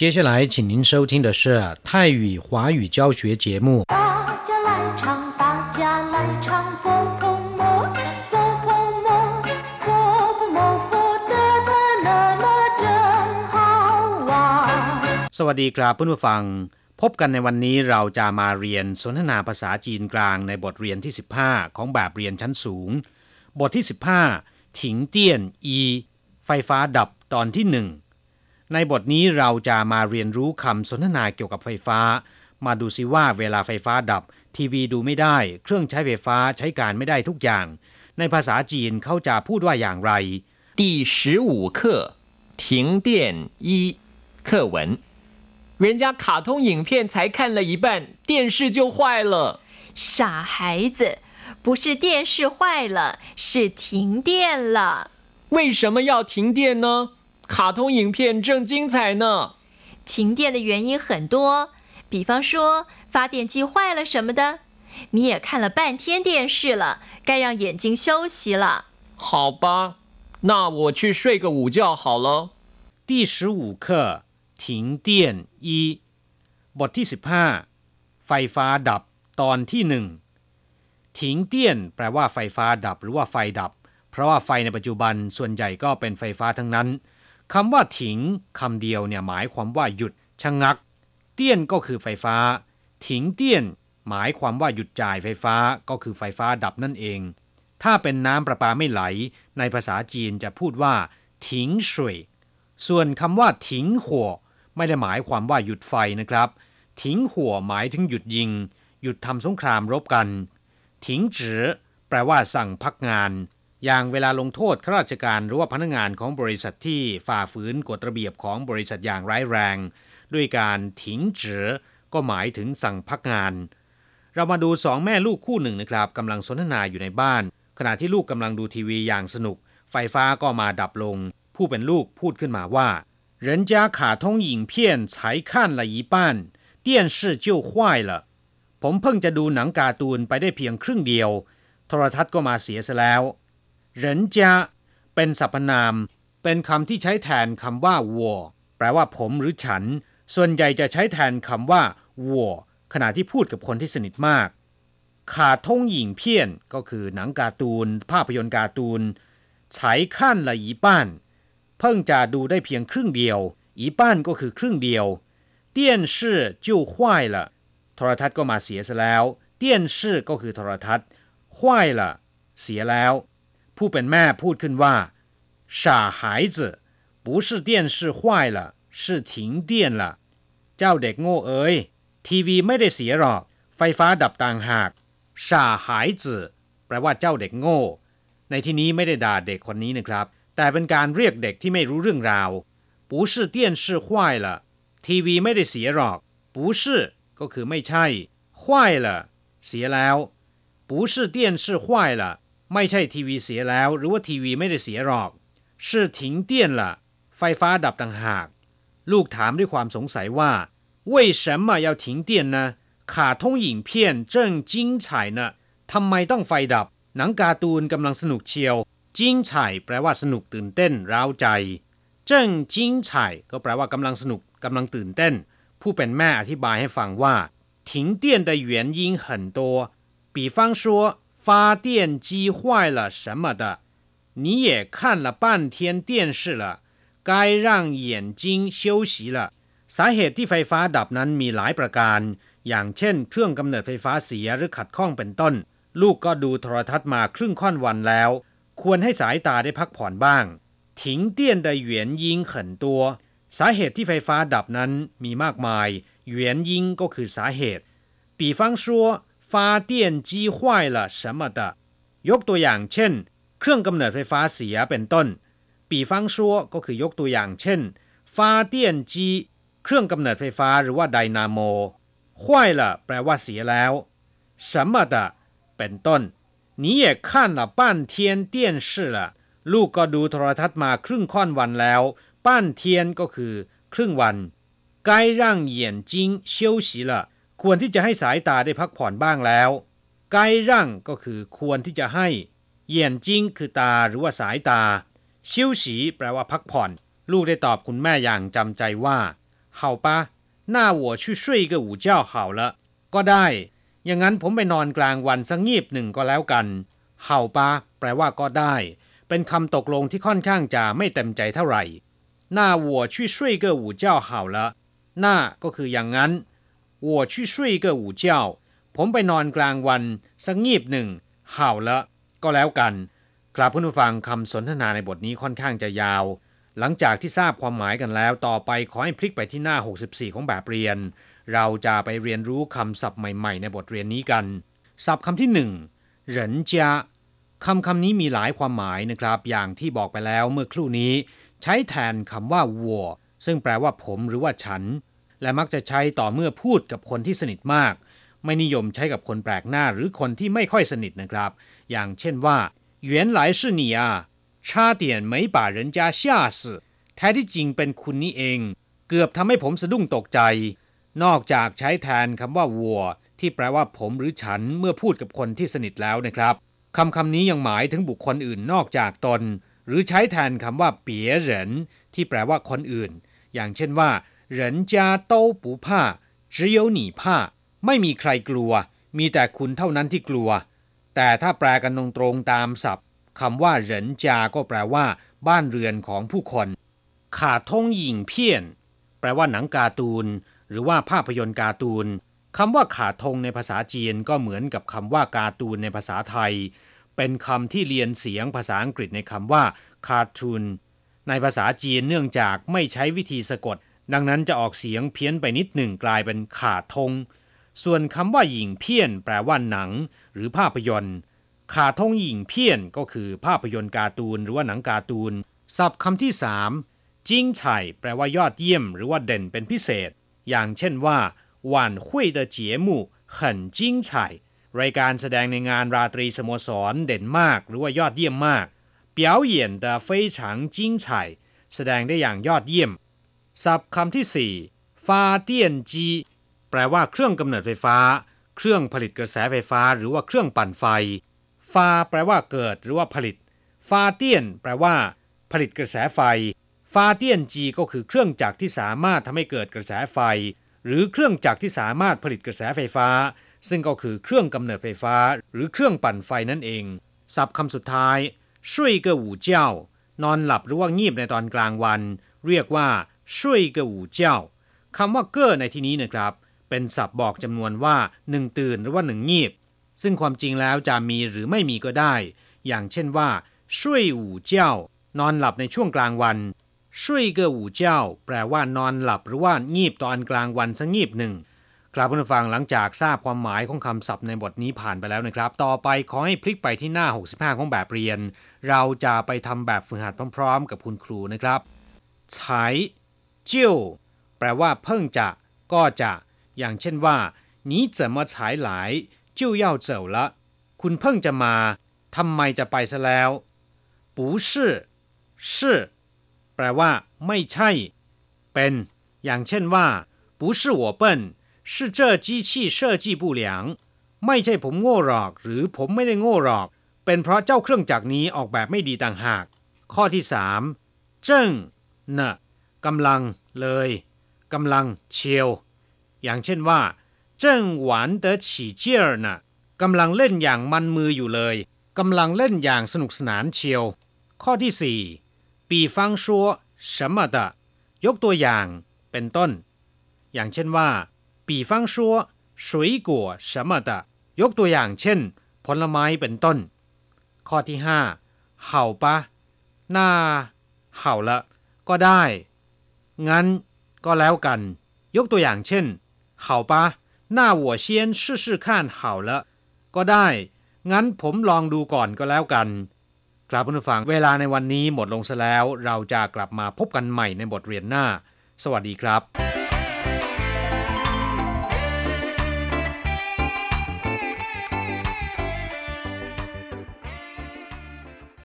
接下来，请您收听的是泰语华语教学节目。大家来唱，大家来唱，佛婆摩，佛婆摩，佛婆摩，佛得的那么真好玩。 สวัสดีครับเพื่อนผู้ฟัง พบกันในวันนี้เราจะมาเรียนสนทนาภาษาจีนกลางในบทเรียนที่ 15 ของแบบเรียนชั้นสูง บทที่ 15 ถิงเตี้ยนอี ไฟฟ้าดับตอนที่ 1 ในบทนี้เราจะมาเรียนรู้คำสนทนาเกี่ยวกับไฟฟ้า มาดูซิว่าเวลาไฟฟ้าดับ ทีวีดูไม่ได้ เครื่องใช้ไฟฟ้าใช้การไม่ได้ทุกอย่าง ในภาษาจีนเขาจะพูดว่าอย่างไร 第十五课停电一课文。人家卡通影片才看了一半，电视就坏了。傻孩子，不是电视坏了，是停电了。为什么要停电呢？ 卡通影片正精彩呢。停电的原因很多，比方说发电机坏了什么的。你也看了半天电视了，该让眼睛休息了。好吧，那我去睡个午觉好了。第十五课停电一บทที่ 15 ไฟฟ้าดับ ตอนที่หนึ่งถิงเตี้ยน แปลว่าไฟฟ้าดับหรือว่าไฟดับ เพราะว่าไฟในปัจจุบันส่วนใหญ่ก็เป็นไฟฟ้าทั้งนั้น คำว่าถิงคำเดียวเนี่ยหมายความว่าหยุดชะงัก เตี้ยนก็คือไฟฟ้า ถิงเตี้ยน หมายความว่าหยุดจ่ายไฟฟ้าก็คือไฟฟ้าดับนั่นเอง ถ้าเป็นน้ำประปาไม่ไหล ในภาษาจีนจะพูดว่าถิงสวยส่วนคำว่าถิงหัวไม่ได้หมายความว่าหยุดไฟนะครับ ถิงหัวหมายถึงหยุดยิง หยุดทำสงครามรบกัน ถิงจือแปลว่าสั่งพักงาน อย่างเวลาลงโทษข้าราชการหรือว่าพนักงานของบริษัทที่ฝ่าฝืนกฎระเบียบของบริษัทอย่างร้ายแรง ด้วยการถิงจือก็หมายถึงสั่งพักงาน เรามาดูสองแม่ลูกคู่หนึ่งนะครับกำลังสนทนาอยู่ในบ้าน ขณะที่ลูกกำลังดูทีวีอย่างสนุก ไฟฟ้าก็มาดับลง ผู้เป็นลูกพูดขึ้นมาว่า人家卡通影片才看了一半电视就坏了ผมเพิ่งจะดูหนังการ์ตูนไปได้เพียงครึ่งเดียว โทรทัศน์ก็มาเสียซะแล้ว เหรินจาเป็นสรรพนาม เป็นคำที่ใช้แทนคำว่าวัวแปลว่าผมหรือฉัน ส่วนใหญ่จะใช้แทนคำว่าวัวขณะที่พูดกับคนที่สนิทมาก ขาท่งหญิงเพี้ยนก็คือหนังการ์ตูน ภาพยนตร์การ์ตูนใช้ขั้นละอีป้าน เพิ่งจะดูได้เพียงครึ่งเดียว อีป้านก็คือครึ่งเดียว เตี้ยนชื่อจิ้วควายละโทรทัศน์ก็มาเสียซะแล้ว เตี้ยนชื่อก็คือโทรทัศน์ควายละเสียแล้ว ผู้เป็นแม่พูดขึ้นว่า傻孩子不是电视坏了是停电了เจ้าเด็กโง่เอ๋ยทีวีไม่ได้เสียหรอก ไฟฟ้าดับต่างหาก傻孩子แปลว่าเจ้าเด็กโง่ ในที่นี้ไม่ได้ด่าเด็กคนนี้นะครับ แต่เป็นการเรียกเด็กที่ไม่รู้เรื่องราว不是电视坏了ทีวีไม่ได้เสียหรอก不是ก็คือไม่ใช่坏了เสียแล้ว不是电视坏了 ไม่ใช่ทีวีเสียแล้ว หรือว่าทีวีไม่ได้เสียหรอก是停电了ไฟฟ้าดับต่างหาก ลูกถามด้วยความสงสัยว่า为什么要停电呢卡通影片正精彩呢ทำไมต้องไฟดับ หนังการ์ตูนกำลังสนุกเชียว จิ้งไฉ่แปลว่าสนุกตื่นเต้นร้าวใจ เจิ้งจิ้งไฉ่ก็แปลว่ากำลังสนุกกำลังตื่นเต้น ผู้เป็นแม่อธิบายให้ฟังว่า停电的原因很多比方说 发电机坏了什么的你也看了半天电视了该让眼睛休息了สาเหตุที่ไฟฟ้าดับนั้นมีหลายประการ อย่างเช่น เครื่องกำเนิดไฟฟ้าเสียหรือขัดข้องเป็นต้น ลูกก็ดูโทรทัศน์มาครึ่งค่อนวันแล้ว ควรให้สายตาได้พักผ่อนบ้าง停电的原因很多สาเหตุที่ไฟฟ้าดับนั้นมีมากมาย原因ก็คือสาเหตุ 比方说发电机坏了什么的ยกตัวอย่างเช่น เครื่องกำเนิดไฟฟ้าเสียเป็นต้น比方说ก็คือยกตัวอย่างเช่น发电机เครื่องกำเนิดไฟฟ้าหรือว่าไดนาโม坏了แปลว่าเสียแล้ว什么的เป็นต้น你也看了半天电视了ลูกก็ดูโทรทัศน์มาครึ่งค่อนวันแล้วป้านเทียนก็คือ ครึ่งวัน该让眼睛休息了 ควรที่จะให้สายตาได้พักผ่อนบ้างแล้ว该让ก็คือควรที่จะให้眼睛คือตาหรือว่าสายตา休息แปลว่าพักผ่อน ลูกได้ตอบคุณแม่อย่างจำใจว่า 好吧那我去睡个午觉好了ก็ได้ อย่างนั้นผมไปนอนกลางวันสักงีบหนึ่งก็แล้วกันเห่าปาแปลว่าก็ได้ เป็นคำตกลงที่ค่อนข้างจะไม่เต็มใจเท่าไหร่那我去睡个午觉好了น่าก็คืออย่างนั้น 我去睡个午觉ผมไปนอนกลางวันสักงีบหนึ่งเห่าละก็แล้วกันครับเพื่อนผู้ฟังคำสนทนาในบทนี้ค่อนข้างจะยาว หลังจากที่ทราบความหมายกันแล้ว ต่อไปขอให้พลิกไปที่หน้า 64 ของแบบเรียน เราจะไปเรียนรู้คำศัพท์ใหม่ๆ ในบทเรียนนี้กัน ศัพท์คำที่หนึ่งเหรินจาคำคำนี้มีหลายความหมายนะครับ อย่างที่บอกไปแล้วเมื่อครู่นี้ ใช้แทนคำว่าวัวซึ่งแปลว่าผมหรือว่าฉัน และมักจะใช้ต่อเมื่อพูดกับคนที่สนิทมาก ไม่นิยมใช้กับคนแปลกหน้าหรือคนที่ไม่ค่อยสนิทนะครับ อย่างเช่นว่า原来是你啊差点没把人家吓死แท้ที่จริงเป็นคุณนี่เอง เกือบทำให้ผมสะดุ้งตกใจ นอกจากใช้แทนคำว่าวัว ที่แปลว่าผมหรือฉันเมื่อพูดกับคนที่สนิทแล้วนะครับคำคำนี้ยังหมายถึงบุคคลอื่นนอกจากตน หรือใช้แทนคำว่าเปี๋ยเหรินที่แปลว่าคนอื่น อย่างเช่นว่า 人家都不怕只有你怕ไม่มีใครกลัว มีแต่คุณเท่านั้นที่กลัว แต่ถ้าแปลกันตรงๆตามศัพท์คำว่าเหรินจาก็แปลว่า บ้านเรือนของผู้คน ขาทงหญิงเพี้ยน แปลว่าหนังการ์ตูน หรือว่าภาพยนตร์การ์ตูนคำว่าขาทงในภาษาจีนก็เหมือนกับคำว่าการ์ตูนในภาษาไทย เป็นคำที่เรียนเสียงภาษาอังกฤษในคำว่าคาร์ตูนในภาษาจีนเนื่องจากไม่ใช้วิธีสะกด ดังนั้นจะออกเสียงเพี้ยนไปนิดหนึ่งกลายเป็นขาทง ส่วนคำว่าหญิงเพี้ยน แปลว่าหนัง หรือภาพยนตร์ ขาทงหญิงเพี้ยนก็คือภาพยนตร์การ์ตูนหรือว่าหนังการ์ตูน ศัพท์คำที่สามจิ้งไฉ่แปลว่ายอดเยี่ยม หรือว่าเด่นเป็นพิเศษ อย่างเช่นว่า晚会的节目很精彩รายการแสดงในงานราตรีสโมสรเด่นมาก หรือว่ายอดเยี่ยมมาก表演的非常精彩แสดงได้อย่างยอดเยี่ยม ศัพท์คำที่สี่ฟ้าเตี้ยนจี แปลว่าเครื่องกำเนิดไฟฟ้า เครื่องผลิตกระแสไฟฟ้า หรือว่าเครื่องปั่นไฟฟ้าแปลว่าเกิด หรือว่าผลิตฟ้าเตี้ยน แปลว่า ผลิตกระแสไฟฟ้าเตี้ยนจีก็คือเครื่องจักรที่สามารถทำให้เกิดกระแสไฟ หรือเครื่องจักรที่สามารถผลิตกระแสไฟฟ้า ซึ่งก็คือเครื่องกำเนิดไฟฟ้า หรือเครื่องปั่นไฟนั่นเอง ศัพท์คำสุดท้ายช่วยเกอูเจ้านอนหลับหรือว่างีบในตอนกลางวัน เรียกว่า ช่วยกอูเจ้าคำว่าเก้อในที่นี้นะครับ เป็นศัพท์บอกจำนวนว่าหนึ่งตื่นหรือว่าหนึ่งงีบ ซึ่งความจริงแล้วจะมีหรือไม่มีก็ได้ อย่างเช่นว่า ช่วยอูเจ้า นอนหลับในช่วงกลางวัน ช่วยเกอูเจ้า แปลว่านอนหลับหรือว่างีบตอนกลางวันสักงีบหนึ่งครับผู้ฟังหลังจากทราบความหมายของคำศัพท์ในบทนี้ผ่านไปแล้วนะครับ ต่อไปขอให้พลิกไปที่หน้า 65 ของแบบเรียน เราจะไปทำแบบฝึกหัดพร้อม ๆ กับคุณครูนะครับใช้ จียวแปลว่าเพิ่งจะ ก็จะ อย่างเช่นว่า你怎么才来就要走了คุณเพิ่งจะมาทำไมจะไปซะแล้ว不是是แปลว่า ไม่ใช่ เป็น อย่างเช่นว่า不是我笨是这机器设计不良ไม่ใช่ผมโง่หรอก หรือผมไม่ได้โง่หรอก เป็นเพราะเจ้าเครื่องจักรนี้ออกแบบไม่ดีต่างหาก ข้อที่สามเจิ้งเนะ กำลังเลยกำลังเชียว อย่างเช่นว่าเจิ้งหวานเต๋อฉีเจี้ยน่ะกำลังเล่นอย่างมันมืออยู่เลยกำลังเล่นอย่างสนุกสนานเชียว ข้อที่สี่ปีฟังชัวสมะตะยกตัวอย่างเป็นต้น อย่างเช่นว่า ปีฟังชัววยกัวสตะยกตัวอย่างเช่น ผลไม้เป็นต้น ข้อที่ห้าเห่าปะหน้าเห่าละ ก็ได้ งั้น ก็แล้วกัน ยกตัวอย่างเช่น好吧那我先试试看好了ก็ได้ งั้นผมลองดูก่อนก็แล้วกัน ครับผู้ฟัง เวลาในวันนี้หมดลงซะแล้ว เราจะกลับมาพบกันใหม่ในบทเรียนหน้า สวัสดีครับ